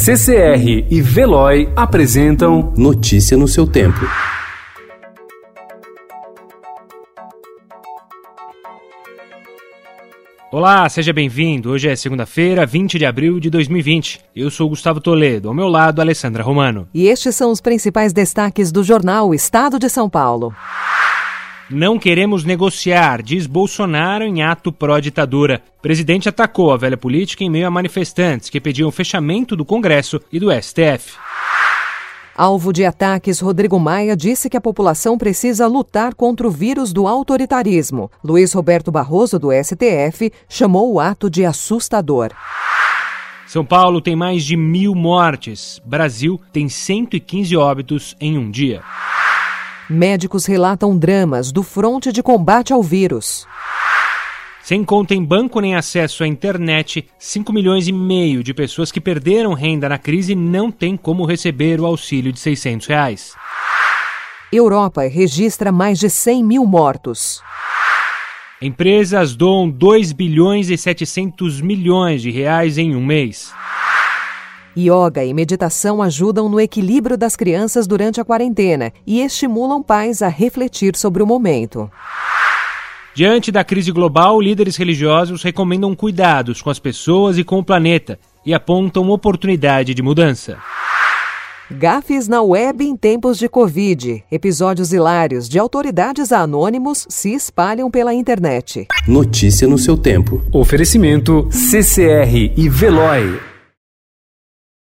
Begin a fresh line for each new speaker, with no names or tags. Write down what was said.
CCR e Veloy apresentam
Notícia no seu tempo.
Olá, seja bem-vindo. Hoje é segunda-feira, 20 de abril de 2020. Eu sou Gustavo Toledo, ao meu lado, Alessandra Romano.
E estes são os principais destaques do jornal Estado de São Paulo.
Não queremos negociar, diz Bolsonaro em ato pró-ditadura. Presidente atacou a velha política em meio a manifestantes que pediam o fechamento do Congresso e do STF.
Alvo de ataques, Rodrigo Maia disse que a população precisa lutar contra o vírus do autoritarismo. Luiz Roberto Barroso, do STF, chamou o ato de assustador.
São Paulo tem mais de mil mortes. Brasil tem 115 óbitos em um dia.
Médicos relatam dramas do fronte de combate ao vírus.
Sem conta em banco nem acesso à internet, 5 milhões e meio de pessoas que perderam renda na crise não têm como receber o auxílio de 600 reais.
Europa registra mais de 100 mil mortos.
Empresas doam 2 bilhões e 700 milhões de reais em um mês.
Yoga e meditação ajudam no equilíbrio das crianças durante a quarentena e estimulam pais a refletir sobre o momento.
Diante da crise global, líderes religiosos recomendam cuidados com as pessoas e com o planeta e apontam oportunidade de mudança.
Gafes na web em tempos de Covid. Episódios hilários de autoridades a anônimos se espalham pela internet.
Notícia no seu tempo.
Oferecimento CCR e Veloy.